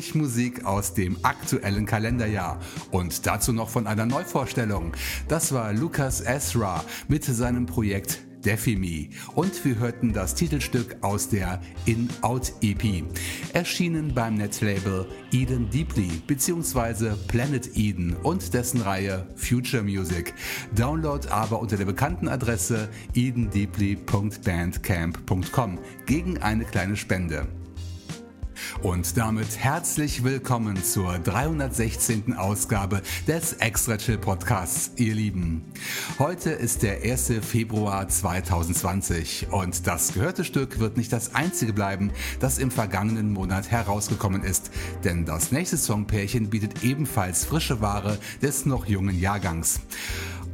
Endlich Musik aus dem aktuellen Kalenderjahr und dazu noch von einer Neuvorstellung. Das war Lucas Ezra mit seinem Projekt Defimi und wir hörten das Titelstück aus der In-Out EP, erschienen beim Netlabel Eden Deeply bzw. Planet Eden und dessen Reihe Future Music. Download aber unter der bekannten Adresse edendeeply.bandcamp.com gegen eine kleine Spende. Und damit herzlich willkommen zur 316. Ausgabe des Extra Chill Podcasts, ihr Lieben. Heute ist der 1. Februar 2020 und das gehörte Stück wird nicht das einzige bleiben, das im vergangenen Monat herausgekommen ist, denn das nächste Songpärchen bietet ebenfalls frische Ware des noch jungen Jahrgangs.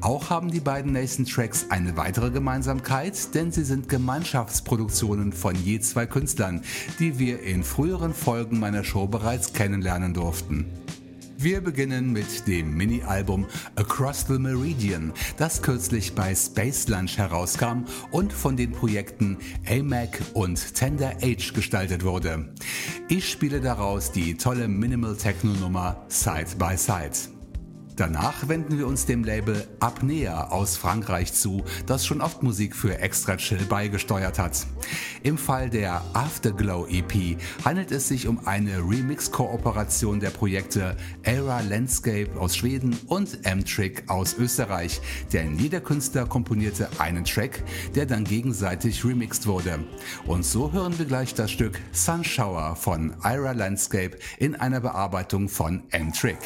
Auch haben die beiden nächsten Tracks eine weitere Gemeinsamkeit, denn sie sind Gemeinschaftsproduktionen von je zwei Künstlern, die wir in früheren Folgen meiner Show bereits kennenlernen durften. Wir beginnen mit dem Mini-Album Across the Meridian, das kürzlich bei Space Lunch herauskam und von den Projekten AMAC und Tender Age gestaltet wurde. Ich spiele daraus die tolle Minimal Techno Nummer Side by Side. Danach wenden wir uns dem Label Apnea aus Frankreich zu, das schon oft Musik für Extra Chill beigesteuert hat. Im Fall der Afterglow EP handelt es sich um eine Remix-Kooperation der Projekte Era Landscape aus Schweden und M-Trick aus Österreich, denn jeder Künstler komponierte einen Track, der dann gegenseitig remixed wurde. Und so hören wir gleich das Stück Sunshower von Ira Landscape in einer Bearbeitung von M-Trick.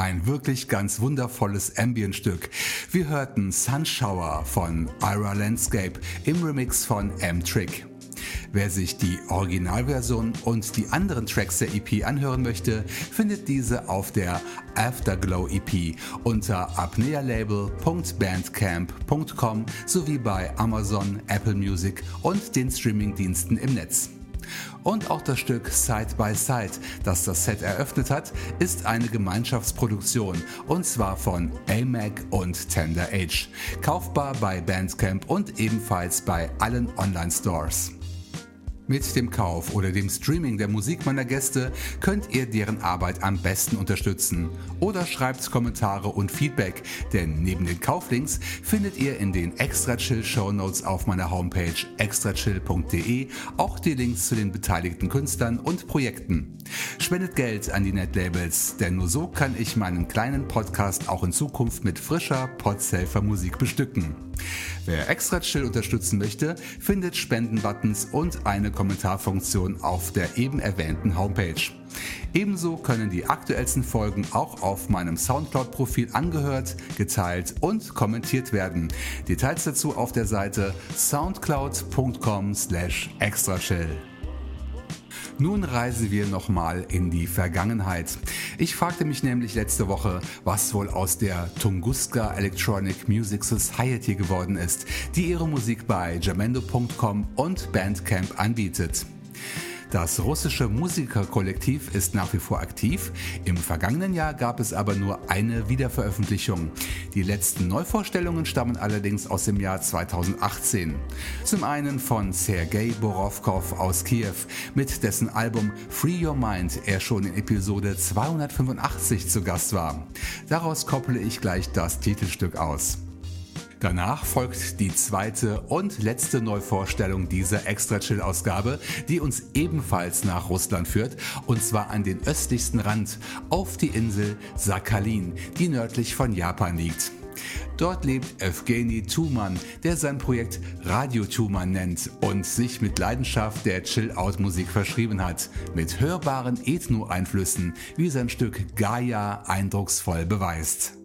Ein wirklich ganz wundervolles Ambient-Stück. Wir hörten Sunshower von Ira Landscape im Remix von M-Trick. Wer sich die Originalversion und die anderen Tracks der EP anhören möchte, findet diese auf der Afterglow EP unter apnealabel.bandcamp.com sowie bei Amazon, Apple Music und den Streamingdiensten im Netz. Und auch das Stück Side by Side, das das Set eröffnet hat, ist eine Gemeinschaftsproduktion und zwar von AMAC und Tender Age. Kaufbar bei Bandcamp und ebenfalls bei allen Online-Stores. Mit dem Kauf oder dem Streaming der Musik meiner Gäste könnt ihr deren Arbeit am besten unterstützen. Oder schreibt Kommentare und Feedback, denn neben den Kauflinks findet ihr in den Extra Chill Show Notes auf meiner Homepage extrachill.de auch die Links zu den beteiligten Künstlern und Projekten. Spendet Geld an die Netlabels, denn nur so kann ich meinen kleinen Podcast auch in Zukunft mit frischer Podsafer Musik bestücken. Wer extra chill unterstützen möchte, findet Spendenbuttons und eine Kommentarfunktion auf der eben erwähnten Homepage. Ebenso können die aktuellsten Folgen auch auf meinem Soundcloud-Profil angehört, geteilt und kommentiert werden. Details dazu auf der Seite soundcloud.com slash extrachill. Nun reisen wir nochmal in die Vergangenheit. Ich fragte mich nämlich letzte Woche, was wohl aus der Tunguska Electronic Music Society geworden ist, die ihre Musik bei jamendo.com und Bandcamp anbietet. Das russische Musikerkollektiv ist nach wie vor aktiv. Im vergangenen Jahr gab es aber nur eine Wiederveröffentlichung. Die letzten Neuvorstellungen stammen allerdings aus dem Jahr 2018. Zum einen von Sergei Borovkov aus Kiew, mit dessen Album Free Your Mind er schon in Episode 285 zu Gast war. Daraus kopple ich gleich das Titelstück aus. Danach folgt die zweite und letzte Neuvorstellung dieser Extra Chill Ausgabe, die uns ebenfalls nach Russland führt und zwar an den östlichsten Rand auf die Insel Sakhalin, die nördlich von Japan liegt. Dort lebt Evgeny Tuman, der sein Projekt Radio Tuman nennt und sich mit Leidenschaft der Chill-Out-Musik verschrieben hat, mit hörbaren Ethno-Einflüssen, wie sein Stück Gaia eindrucksvoll beweist.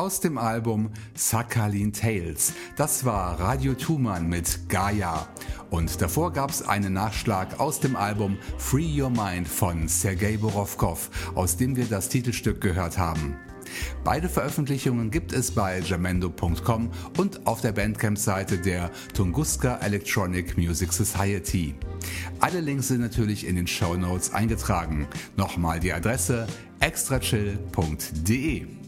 Aus dem Album Sakhalin Tales. Das war Radio Tuman mit Gaia. Und davor gab es einen Nachschlag aus dem Album Free Your Mind von Sergei Borovkov, aus dem wir das Titelstück gehört haben. Beide Veröffentlichungen gibt es bei jamendo.com und auf der Bandcamp-Seite der Tunguska Electronic Music Society. Alle Links sind natürlich in den Show Notes eingetragen. Nochmal die Adresse extrachill.de.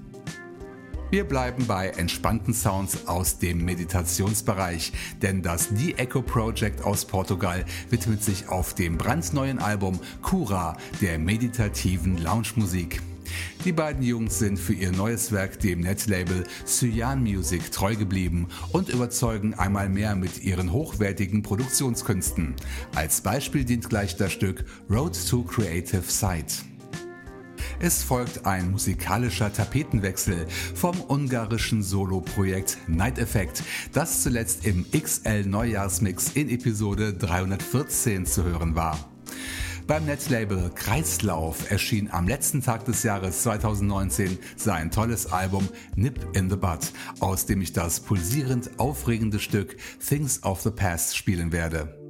Wir bleiben bei entspannten Sounds aus dem Meditationsbereich, denn das The Echo Project aus Portugal widmet sich auf dem brandneuen Album Cura der meditativen Lounge-Musik. Die beiden Jungs sind für ihr neues Werk dem Netlabel Cyan Music treu geblieben und überzeugen einmal mehr mit ihren hochwertigen Produktionskünsten. Als Beispiel dient gleich das Stück Road to Creative Sight. Es folgt ein musikalischer Tapetenwechsel vom ungarischen Solo-Projekt Night Effect, das zuletzt im XL Neujahrsmix in Episode 314 zu hören war. Beim Netlabel Kreislauf erschien am letzten Tag des Jahres 2019 sein tolles Album Nip in the Butt, aus dem ich das pulsierend aufregende Stück Things of the Past spielen werde.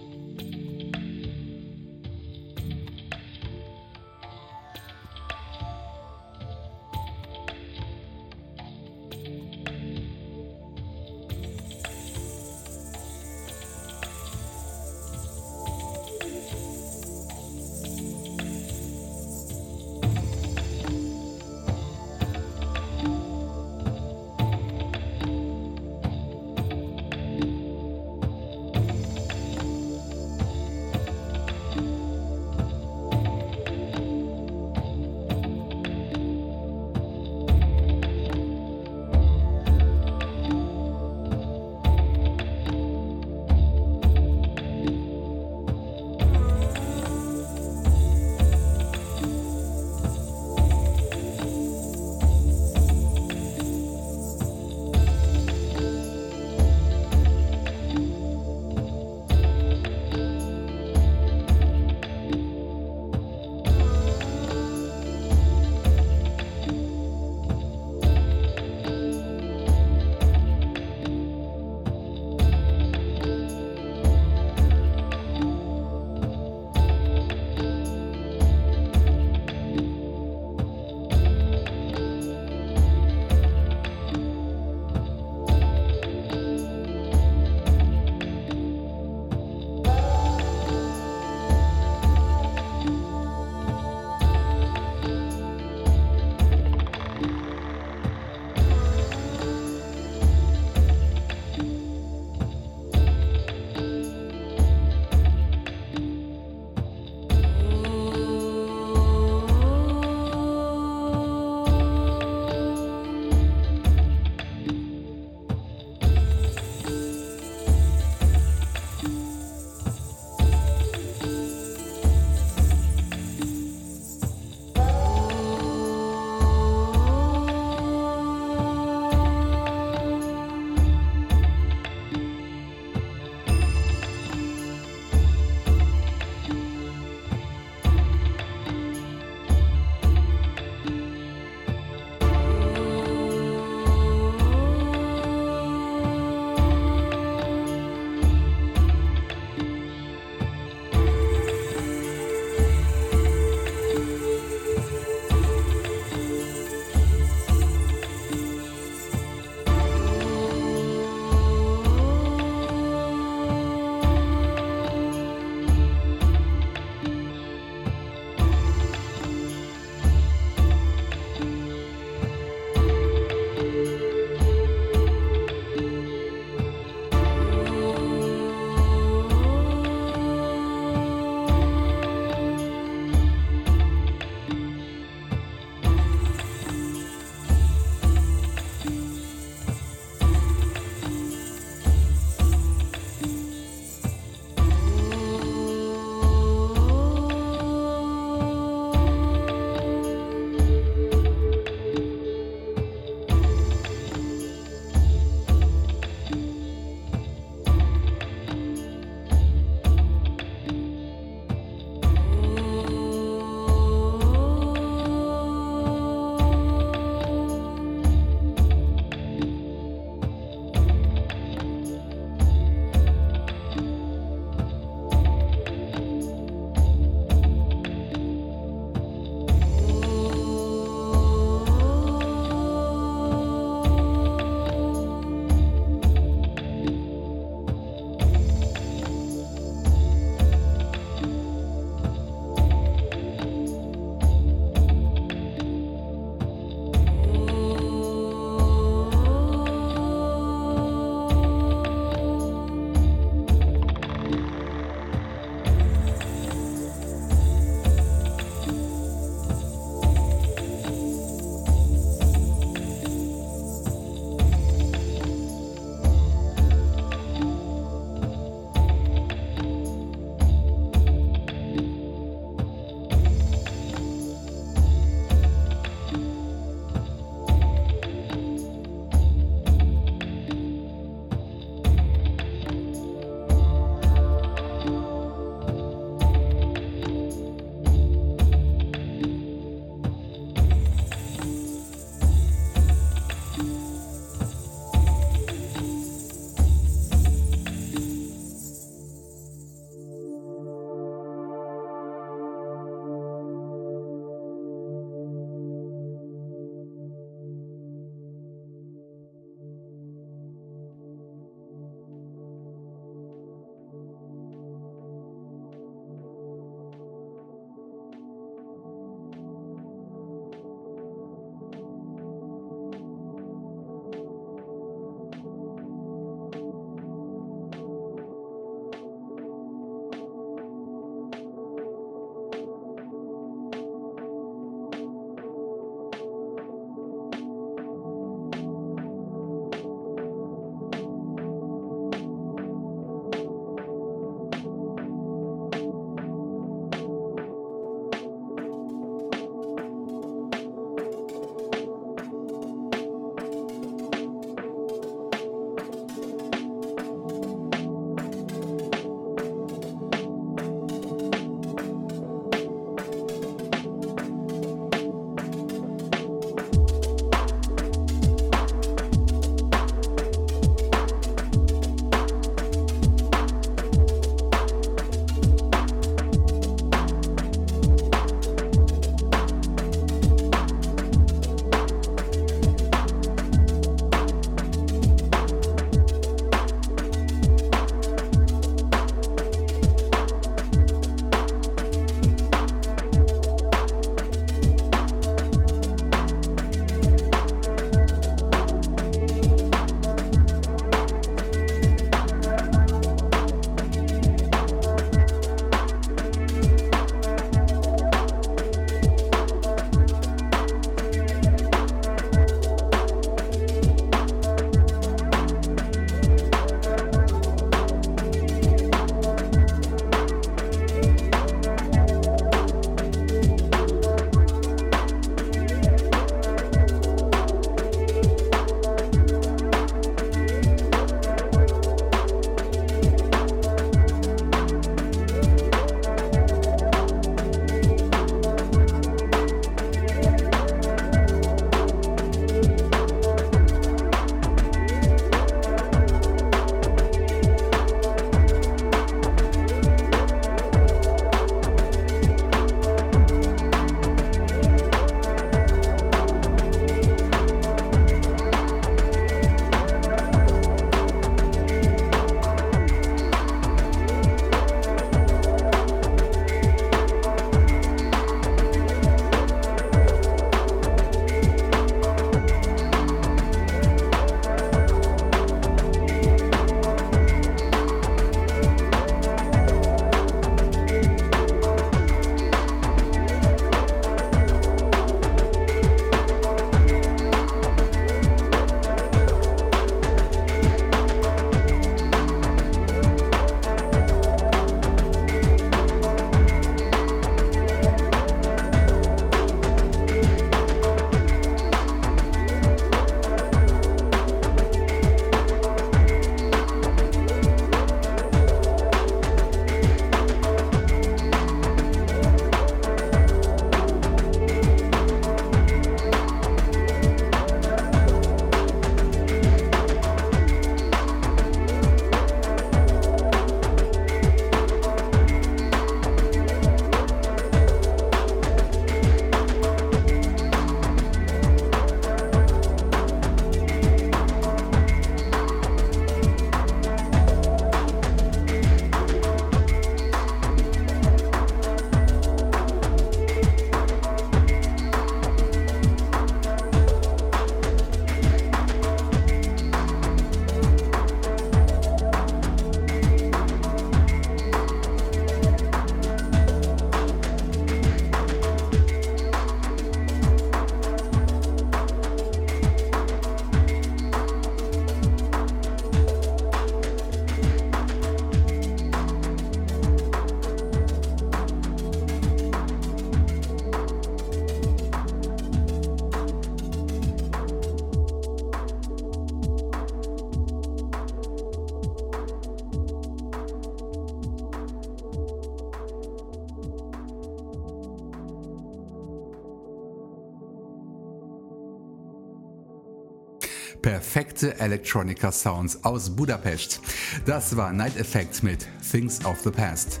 Perfekte Electronica Sounds aus Budapest. Das war Night Effect mit Things of the Past.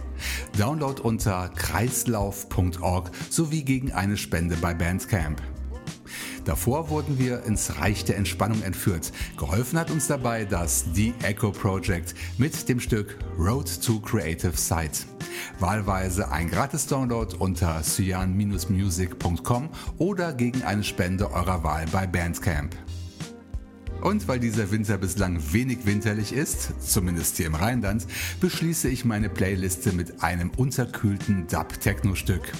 Download unter kreislauf.org sowie gegen eine Spende bei Bandcamp. Davor wurden wir ins Reich der Entspannung entführt. Geholfen hat uns dabei das The Echo Project mit dem Stück Road to Creative Sight. Wahlweise ein Gratis-Download unter cyan-music.com oder gegen eine Spende eurer Wahl bei Bandcamp. Und weil dieser Winter bislang wenig winterlich ist, zumindest hier im Rheinland, beschließe ich meine Playliste mit einem unterkühlten Dub-Techno-Stück.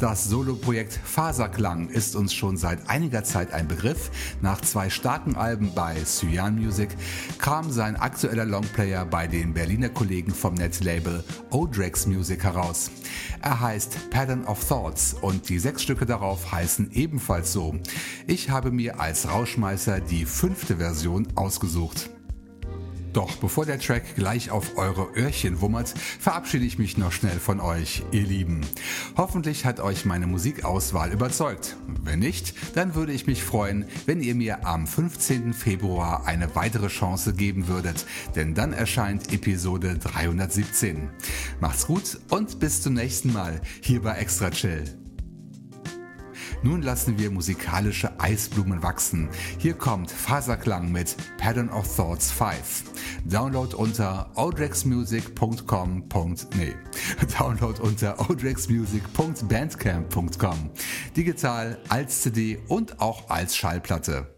Das Soloprojekt Faserklang ist uns schon seit einiger Zeit ein Begriff. Nach zwei starken Alben bei Cyan Music kam sein aktueller Longplayer bei den Berliner Kollegen vom Netlabel Odrex Music heraus. Er heißt Pattern of Thoughts und die sechs Stücke darauf heißen ebenfalls so. Ich habe mir als Rauschmeißer die fünfte Version ausgesucht. Doch bevor der Track gleich auf eure Öhrchen wummert, verabschiede ich mich noch schnell von euch, ihr Lieben. Hoffentlich hat euch meine Musikauswahl überzeugt. Wenn nicht, dann würde ich mich freuen, wenn ihr mir am 15. Februar eine weitere Chance geben würdet, denn dann erscheint Episode 317. Macht's gut und bis zum nächsten Mal hier bei Extra Chill. Nun lassen wir musikalische Eisblumen wachsen. Hier kommt Faserklang mit Pattern of Thoughts 5. Download unter odrexmusic.com. Nee, Download unter odrexmusic.bandcamp.com. Digital, als CD und auch als Schallplatte.